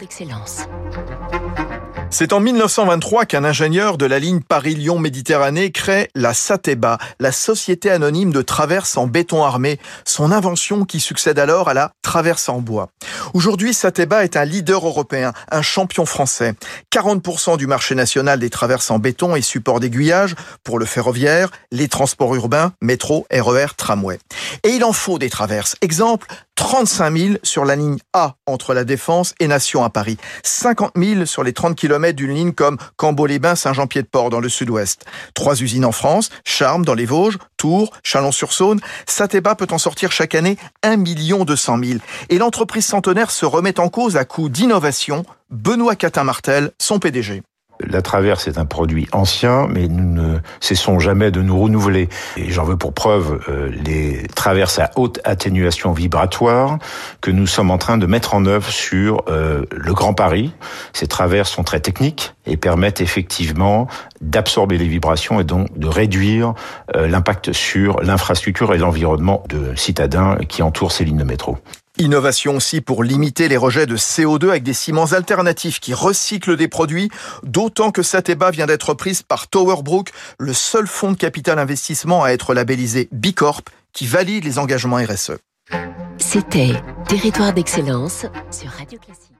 D'excellence. C'est en 1923 qu'un ingénieur de la ligne Paris-Lyon-Méditerranée crée la SATEBA, la Société anonyme de traverse en béton armé, son invention qui succède alors à la traverse en bois. Aujourd'hui, Sateba est un leader européen, un champion français. 40% du marché national des traverses en béton et support d'aiguillage pour le ferroviaire, les transports urbains, métro, RER, tramway. Et il en faut des traverses. Exemple, 35 000 sur la ligne A entre la Défense et À Paris. 50 000 sur les 30 km d'une ligne comme Cambo-les-Bains, Saint-Jean-Pied-de-Port dans le sud-ouest. Trois usines en France, Charmes dans les Vosges, Tours, Chalon-sur-Saône. Sateba peut en sortir chaque année 1 200 000. Et l'entreprise centenaire se remet en cause à coup d'innovation. Benoît Catin-Martel, son PDG. La traverse est un produit ancien, mais nous ne cessons jamais de nous renouveler. Et j'en veux pour preuve euh, les traverses à haute atténuation vibratoire que nous sommes en train de mettre en œuvre sur euh, le Grand Paris. Ces traverses sont très techniques et permettent effectivement d'absorber les vibrations et donc de réduire euh, l'impact sur l'infrastructure et l'environnement de citadins qui entourent ces lignes de métro. Innovation aussi pour limiter les rejets de CO2 avec des ciments alternatifs qui recyclent des produits, d'autant que Sateba vient d'être prise par Towerbrook, le seul fonds de capital investissement à être labellisé Bicorp, qui valide les engagements RSE. C'était Territoire d'excellence sur Radio Classique.